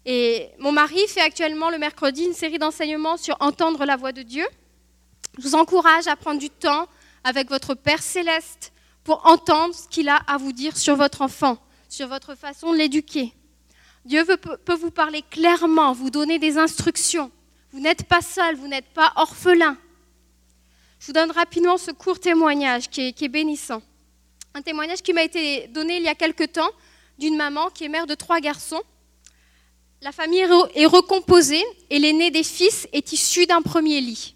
Et mon mari fait actuellement le mercredi une série d'enseignements sur entendre la voix de Dieu. Je vous encourage à prendre du temps avec votre Père céleste pour entendre ce qu'il a à vous dire sur votre enfant, sur votre façon de l'éduquer. Dieu peut vous parler clairement, vous donner des instructions. Vous n'êtes pas seul, vous n'êtes pas orphelin. Je vous donne rapidement ce court témoignage qui est, bénissant. Un témoignage qui m'a été donné il y a quelque temps d'une maman qui est mère de trois garçons. La famille est recomposée et l'aîné des fils est issu d'un premier lit.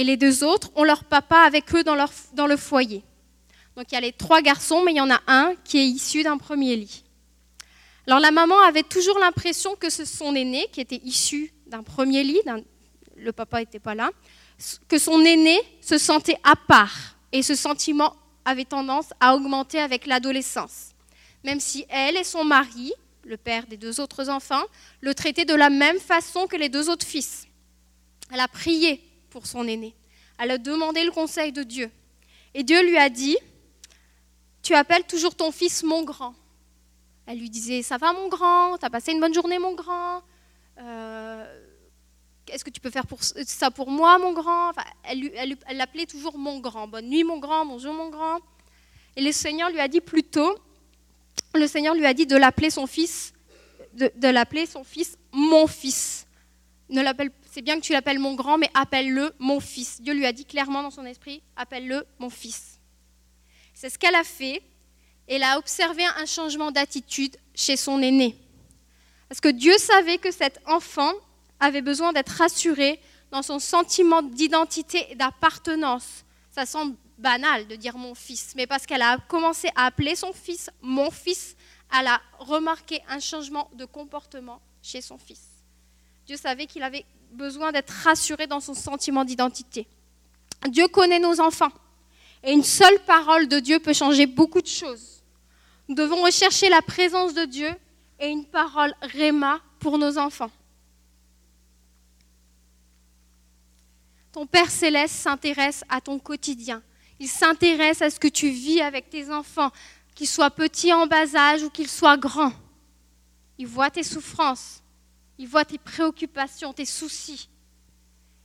Et les deux autres ont leur papa avec eux dans, leur, dans le foyer. Donc il y a les trois garçons, mais il y en a un qui est issu d'un premier lit. Alors la maman avait toujours l'impression que son aîné, qui était issu d'un premier lit, le papa n'était pas là, que son aîné se sentait à part. Et ce sentiment avait tendance à augmenter avec l'adolescence. Même si elle et son mari, le père des deux autres enfants, le traitaient de la même façon que les deux autres fils. Elle a prié pour son aîné. Elle a demandé le conseil de Dieu. Et Dieu lui a dit, tu appelles toujours ton fils mon grand. Elle lui disait, ça va mon grand, t'as passé une bonne journée mon grand? Euh, est-ce que tu peux faire pour, ça pour moi, mon grand Elle l'appelait toujours mon grand. Bonne nuit, mon grand. Bonjour, mon grand. Et le Seigneur lui a dit plutôt, le Seigneur lui a dit de l'appeler son fils, de, l'appeler son fils mon fils. Ne l'appelle, c'est bien que tu l'appelles mon grand, mais appelle-le mon fils. Dieu lui a dit clairement dans son esprit, appelle-le mon fils. C'est ce qu'elle a fait. Elle a observé un changement d'attitude chez son aîné. Parce que Dieu savait que cet enfant avait besoin d'être rassuré dans son sentiment d'identité et d'appartenance. Ça semble banal de dire mon fils, mais parce qu'elle a commencé à appeler son fils mon fils, elle a remarqué un changement de comportement chez son fils. Dieu savait qu'il avait besoin d'être rassuré dans son sentiment d'identité. Dieu connaît nos enfants et une seule parole de Dieu peut changer beaucoup de choses. Nous devons rechercher la présence de Dieu et une parole réma pour nos enfants. Ton Père céleste s'intéresse à ton quotidien. Il s'intéresse à ce que tu vis avec tes enfants, qu'ils soient petits en bas âge ou qu'ils soient grands. Il voit tes souffrances, il voit tes préoccupations, tes soucis.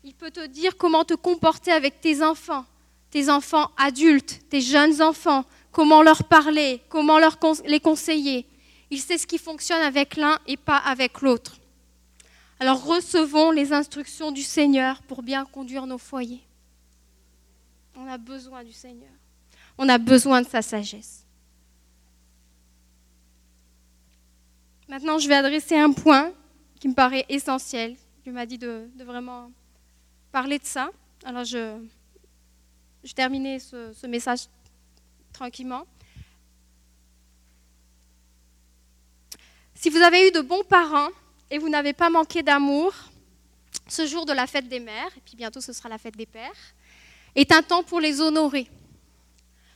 Il peut te dire comment te comporter avec tes enfants, tes enfants adultes, tes jeunes enfants, comment leur parler, comment les conseiller. Il sait ce qui fonctionne avec l'un et pas avec l'autre. Alors recevons les instructions du Seigneur pour bien conduire nos foyers. On a besoin du Seigneur. On a besoin de sa sagesse. Maintenant, je vais adresser un point qui me paraît essentiel. Tu m'as dit de, vraiment parler de ça. Alors, je, je terminais ce, ce message tranquillement. Si vous avez eu de bons parents, et vous n'avez pas manqué d'amour, ce jour de la fête des mères, et puis bientôt ce sera la fête des pères, est un temps pour les honorer.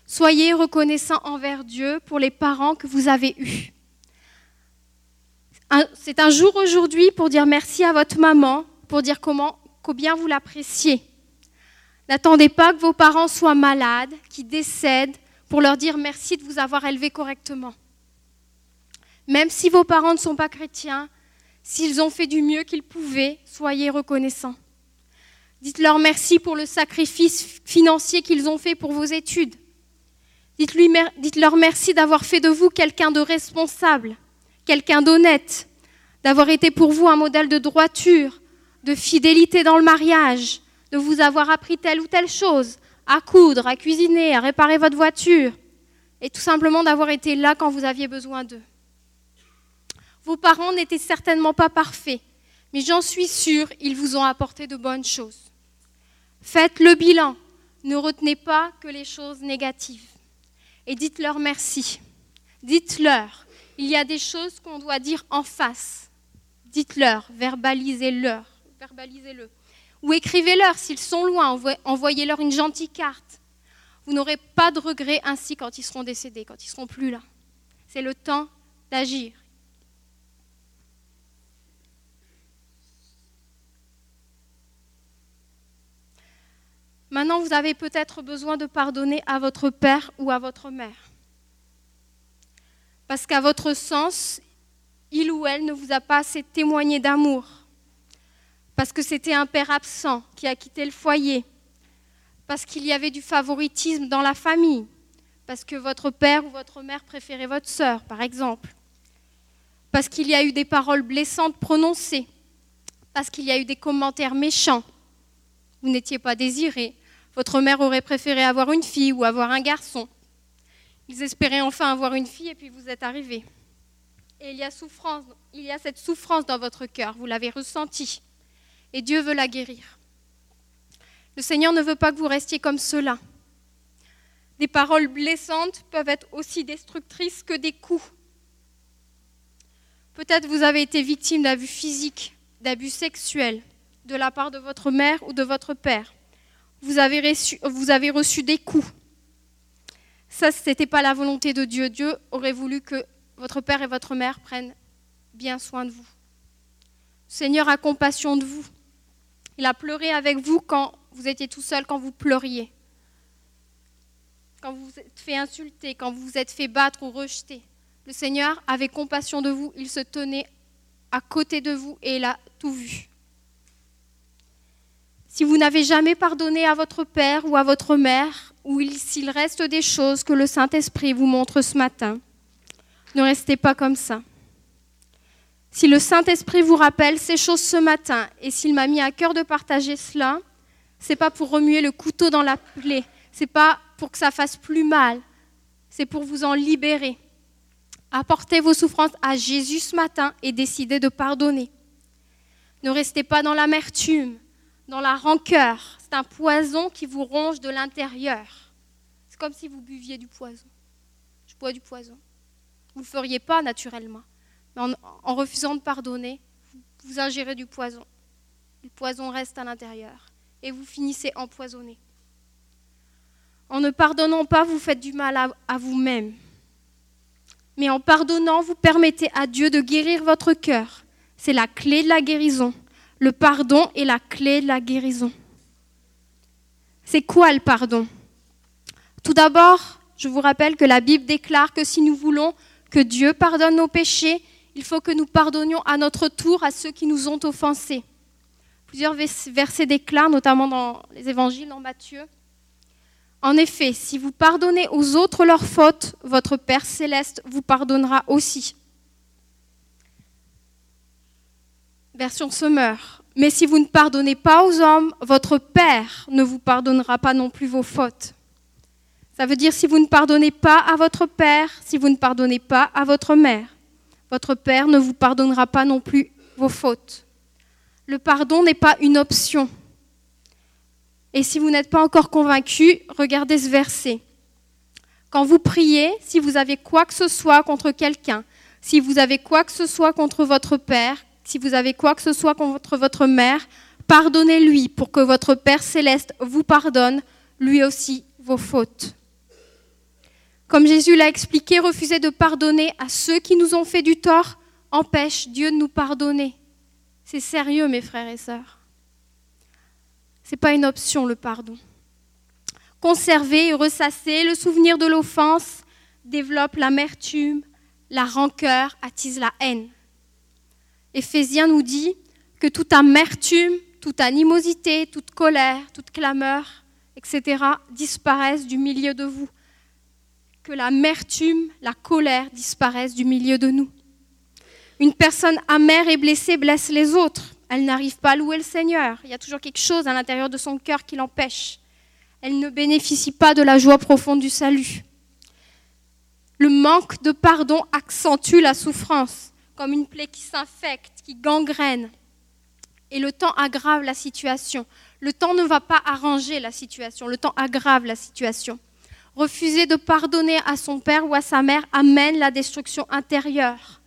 Soyez reconnaissants envers Dieu pour les parents que vous avez eus. C'est un jour aujourd'hui pour dire merci à votre maman, pour dire combien vous l'appréciez. N'attendez pas que vos parents soient malades, qu'ils décèdent, pour leur dire merci de vous avoir élevé correctement. Même si vos parents ne sont pas chrétiens, S'ils ont fait du mieux qu'ils pouvaient, soyez reconnaissants. Dites-leur merci pour le sacrifice financier qu'ils ont fait pour vos études. Dites-leur merci d'avoir fait de vous quelqu'un de responsable, quelqu'un d'honnête, d'avoir été pour vous un modèle de droiture, de fidélité dans le mariage, de vous avoir appris telle ou telle chose, à coudre, à cuisiner, à réparer votre voiture, et tout simplement d'avoir été là quand vous aviez besoin d'eux. Vos parents n'étaient certainement pas parfaits, mais j'en suis sûre, ils vous ont apporté de bonnes choses. Faites le bilan, ne retenez pas que les choses négatives. Et dites-leur merci. Dites-leur, il y a des choses qu'on doit dire en face. Dites-leur, verbalisez-leur, verbalisez-le. Ou écrivez-leur s'ils sont loin, envoyez-leur une gentille carte. Vous n'aurez pas de regrets ainsi quand ils seront décédés, quand ils seront plus là. C'est le temps d'agir. Maintenant, vous avez peut-être besoin de pardonner à votre père ou à votre mère. Parce qu'à votre sens, il ou elle ne vous a pas assez témoigné d'amour. Parce que c'était un père absent qui a quitté le foyer. Parce qu'il y avait du favoritisme dans la famille. Parce que votre père ou votre mère préférait votre sœur, par exemple. Parce qu'il y a eu des paroles blessantes prononcées. Parce qu'il y a eu des commentaires méchants. Vous n'étiez pas désiré votre mère aurait préféré avoir une fille ou avoir un garçon. Ils espéraient enfin avoir une fille et puis vous êtes arrivé. Et il y a souffrance, cette souffrance dans votre cœur, vous l'avez ressentie. Et Dieu veut la guérir. Le Seigneur ne veut pas que vous restiez comme cela. Des paroles blessantes peuvent être aussi destructrices que des coups. Peut-être vous avez été victime d'abus physiques, d'abus sexuels de la part de votre mère ou de votre père. Vous avez reçu des coups. Ça, ce n'était pas la volonté de Dieu. Dieu aurait voulu que votre père et votre mère prennent bien soin de vous. Le Seigneur a compassion de vous. Il a pleuré avec vous quand vous étiez tout seul, quand vous pleuriez. Quand vous vous êtes fait insulter, quand vous vous êtes fait battre ou rejeter. Le Seigneur avait compassion de vous. Il se tenait à côté de vous et il a tout vu. Si vous n'avez jamais pardonné à votre père ou à votre mère, ou s'il reste des choses que le Saint-Esprit vous montre ce matin, ne restez pas comme ça. Si le Saint-Esprit vous rappelle ces choses ce matin, et s'il m'a mis à cœur de partager cela, c'est pas pour remuer le couteau dans la plaie, c'est pas pour que ça fasse plus mal, c'est pour vous en libérer. Apportez vos souffrances à Jésus ce matin et décidez de pardonner. Ne restez pas dans l'amertume, dans la rancœur. C'est un poison qui vous ronge de l'intérieur. C'est comme si vous buviez du poison. Je bois du poison. Vous ne le feriez pas naturellement. Mais en, refusant de pardonner, vous ingérez du poison. Le poison reste à l'intérieur. Et vous finissez empoisonné. En ne pardonnant pas, vous faites du mal à, vous-même. Mais en pardonnant, vous permettez à Dieu de guérir votre cœur. C'est la clé de la guérison. Le pardon est la clé de la guérison. C'est quoi le pardon? Tout d'abord, je vous rappelle que la Bible déclare que si nous voulons que Dieu pardonne nos péchés, il faut que nous pardonnions à notre tour à ceux qui nous ont offensés. Plusieurs versets déclarent, notamment dans les évangiles, en Matthieu. En effet, si vous pardonnez aux autres leurs fautes, votre Père céleste vous pardonnera aussi. Version Semeur. Mais si vous ne pardonnez pas aux hommes, votre Père ne vous pardonnera pas non plus vos fautes. Ça veut dire si vous ne pardonnez pas à votre Père, si vous ne pardonnez pas à votre mère, votre Père ne vous pardonnera pas non plus vos fautes. Le pardon n'est pas une option. Et si vous n'êtes pas encore convaincu, regardez ce verset. Quand vous priez, si vous avez quoi que ce soit contre quelqu'un, si vous avez quoi que ce soit contre votre Père, si vous avez quoi que ce soit contre votre mère, pardonnez-lui pour que votre Père céleste vous pardonne, lui aussi, vos fautes. Comme Jésus l'a expliqué, refuser de pardonner à ceux qui nous ont fait du tort empêche Dieu de nous pardonner. C'est sérieux, mes frères et sœurs. Ce n'est pas une option, le pardon. Conserver et ressasser le souvenir de l'offense développe l'amertume, la rancœur, attise la haine. Éphésiens nous dit que toute amertume, toute animosité, toute colère, toute clameur, etc., disparaissent du milieu de vous. Que l'amertume, la colère disparaissent du milieu de nous. Une personne amère et blessée blesse les autres. Elle n'arrive pas à louer le Seigneur. Il y a toujours quelque chose à l'intérieur de son cœur qui l'empêche. Elle ne bénéficie pas de la joie profonde du salut. Le manque de pardon accentue la souffrance, comme une plaie qui s'infecte, qui gangrène. Et le temps aggrave la situation. Le temps ne va pas arranger la situation, le temps aggrave la situation. Refuser de pardonner à son père ou à sa mère amène la destruction intérieure.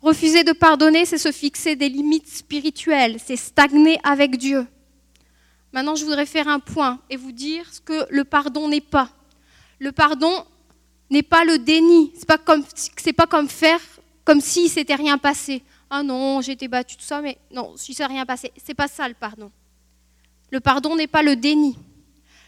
Refuser de pardonner, c'est se fixer des limites spirituelles, c'est stagner avec Dieu. Maintenant, je voudrais faire un point et vous dire ce que le pardon n'est pas. Le pardon n'est pas le déni. C'est pas comme pas comme faire comme si s'était rien passé. Ah non, été battu tout ça, mais non, si ça rien passé. C'est pas ça le pardon. Le pardon n'est pas le déni.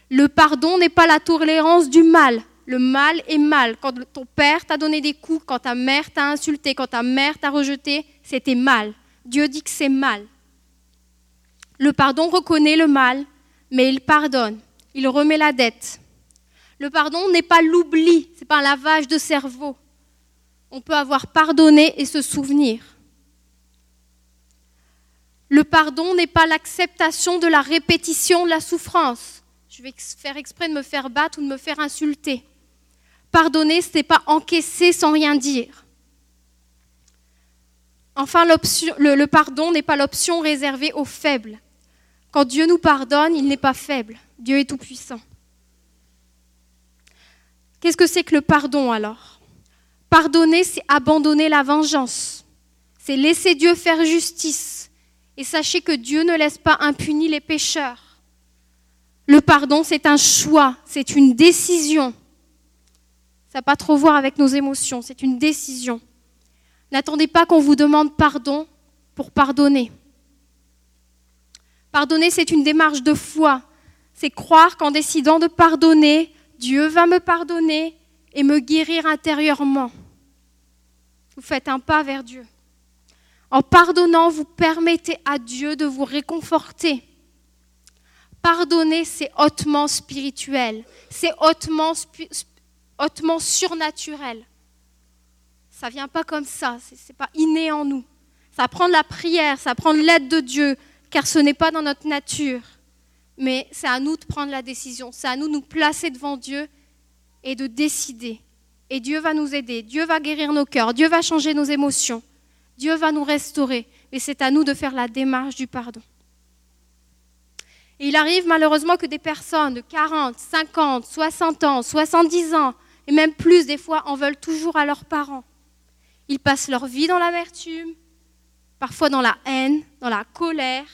Le pardon n'est pas la tolérance du mal. Le mal est mal. Quand ton père t'a donné des coups, quand ta mère t'a insulté, quand ta mère t'a rejeté, c'était mal. Dieu dit que c'est mal. Le pardon reconnaît le mal, mais il pardonne. Il remet la dette. Le pardon n'est pas l'oubli, c'est pas un lavage de cerveau. On peut avoir pardonné et se souvenir. Le pardon n'est pas l'acceptation de la répétition de la souffrance. Je vais faire exprès de me faire battre ou de me faire insulter. Pardonner, ce n'est pas encaisser sans rien dire. Enfin, le, le pardon n'est pas l'option réservée aux faibles. Quand Dieu nous pardonne, il n'est pas faible. Dieu est tout-puissant. Qu'est-ce que c'est que le pardon alors? Pardonner, c'est abandonner la vengeance. C'est laisser Dieu faire justice. Et sachez que Dieu ne laisse pas impunis les pécheurs. Le pardon, c'est un choix, c'est une décision. Ça n'a pas trop voir avec nos émotions, c'est une décision. N'attendez pas qu'on vous demande pardon pour pardonner. Pardonner, c'est une démarche de foi. C'est croire qu'en décidant de pardonner, Dieu va me pardonner et me guérir intérieurement. Vous faites un pas vers Dieu. En pardonnant, vous permettez à Dieu de vous réconforter. Pardonner, c'est hautement spirituel, c'est hautement, surnaturel. Ça ne vient pas comme ça, ce n'est pas inné en nous. Ça prend de la prière, ça prend de l'aide de Dieu, car ce n'est pas dans notre nature. Mais c'est à nous de prendre la décision, c'est à nous de nous placer devant Dieu et de décider. Et Dieu va nous aider, Dieu va guérir nos cœurs, Dieu va changer nos émotions, Dieu va nous restaurer. Mais c'est à nous de faire la démarche du pardon. Et il arrive malheureusement que des personnes de 40, 50, 60 ans, 70 ans, et même plus des fois, en veulent toujours à leurs parents. Ils passent leur vie dans l'amertume, parfois dans la haine, dans la colère,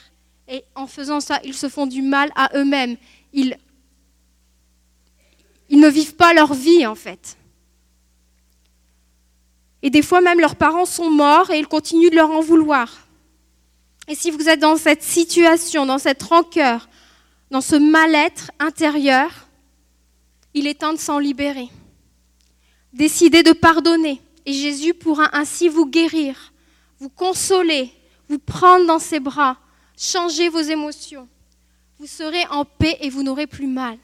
et en faisant ça, ils se font du mal à eux-mêmes. Ils, ils ne vivent pas leur vie en fait. Et des fois même leurs parents sont morts et ils continuent de leur en vouloir. Et si vous êtes dans cette situation, dans cette rancœur, dans ce mal-être intérieur, il est temps de s'en libérer. Décidez de pardonner et Jésus pourra ainsi vous guérir, vous consoler, vous prendre dans ses bras, changer vos émotions. Vous serez en paix et vous n'aurez plus mal.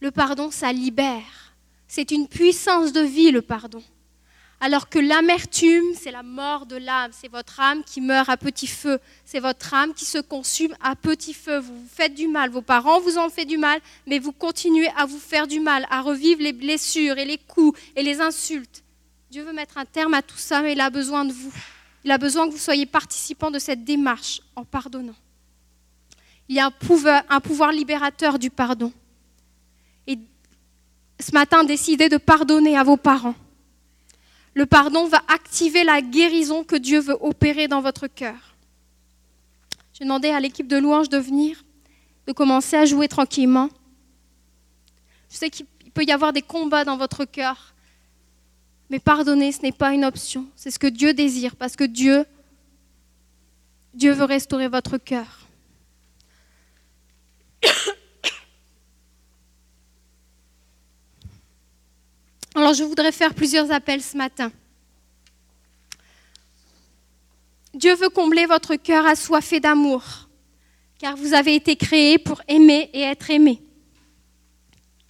Le pardon, ça libère. C'est une puissance de vie, le pardon. Alors que l'amertume, c'est la mort de l'âme, c'est votre âme qui meurt à petit feu, c'est votre âme qui se consume à petit feu. Vous vous faites du mal, vos parents vous ont fait du mal, mais vous continuez à vous faire du mal, à revivre les blessures et les coups et les insultes. Dieu veut mettre un terme à tout ça, mais il a besoin de vous. Il a besoin que vous soyez participants de cette démarche en pardonnant. Il y a un pouvoir, un pouvoir libérateur du pardon. Et ce matin, décidez de pardonner à vos parents. Le pardon va activer la guérison que Dieu veut opérer dans votre cœur. Je demandé à l'équipe de louange de venir, de commencer à jouer tranquillement. Je sais qu'il peut y avoir des combats dans votre cœur, mais pardonner, ce n'est pas une option. C'est ce que Dieu désire, parce que Dieu, Dieu veut restaurer votre cœur. Alors je voudrais faire plusieurs appels ce matin. Dieu veut combler votre cœur assoiffé d'amour, car vous avez été créé pour aimer et être aimé.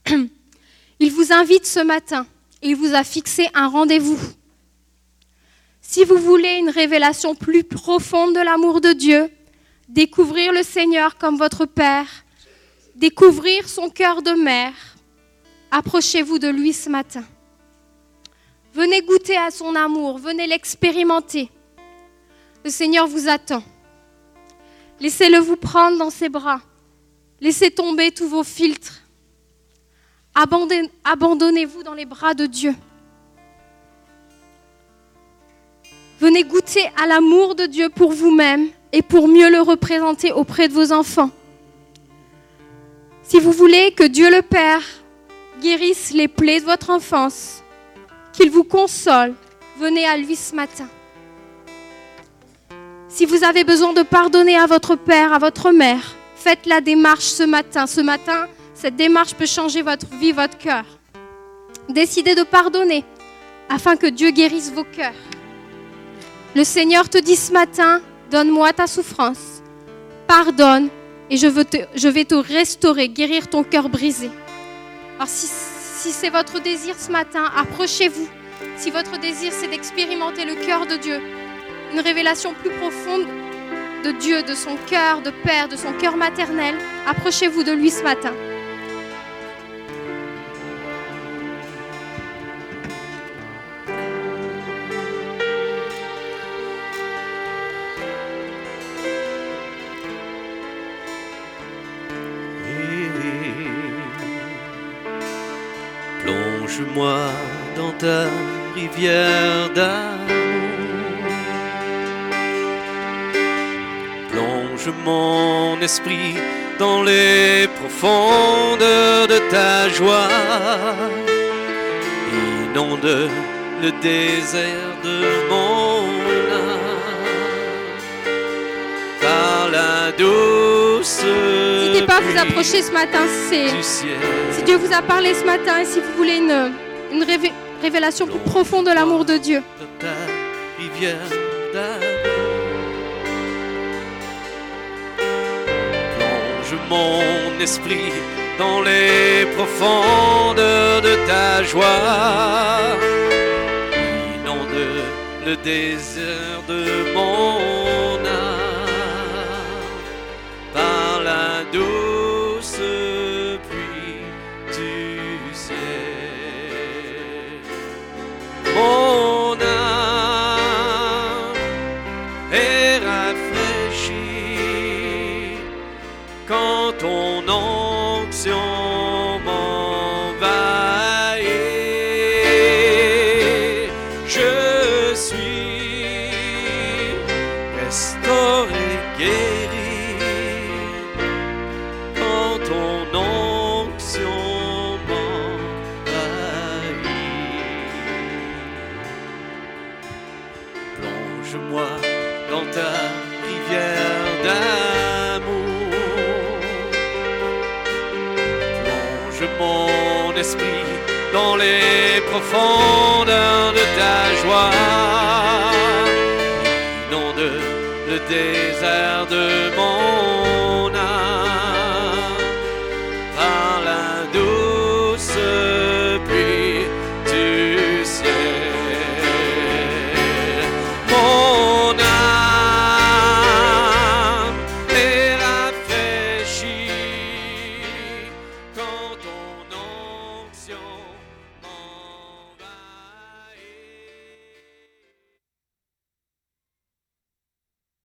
Il vous invite ce matin il vous a fixé un rendez-vous. Si vous voulez une révélation plus profonde de l'amour de Dieu, découvrir le Seigneur comme votre Père, découvrir son cœur de mère, approchez-vous de lui ce matin. Venez goûter à son amour, venez l'expérimenter. Le Seigneur vous attend. Laissez-le vous prendre dans ses bras. Laissez tomber tous vos filtres. Abandonnez-vous dans les bras de Dieu. Venez goûter à l'amour de Dieu pour vous-même et pour mieux le représenter auprès de vos enfants. Si vous voulez que Dieu le Père guérisse les plaies de votre enfance, qu'il vous console, venez à lui ce matin. Si vous avez besoin de pardonner à votre père, à votre mère, faites la démarche ce matin. Ce matin, cette démarche peut changer votre vie, votre cœur. Décidez de pardonner afin que Dieu guérisse vos cœurs. Le Seigneur te dit ce matin, donne-moi ta souffrance, pardonne et je, vais te restaurer, guérir ton cœur brisé. Alors si c'est votre désir ce matin, approchez-vous. Si votre désir c'est d'expérimenter le cœur de Dieu, une révélation plus profonde de Dieu, de son cœur de Père, de son cœur maternel, approchez-vous de lui ce matin. Ta rivière d'amour. Plonge mon esprit dans les profondeurs de ta joie. Inonde le désert de mon âme par la douce. N'hésitez pas à vous approcher ce matin. C'est du ciel. si Dieu vous a parlé ce matin et si vous voulez une, une révé- révélation plus profonde de l'amour de Dieu. Plonge mon esprit dans les profondeurs de ta joie. Inonde le désert de mon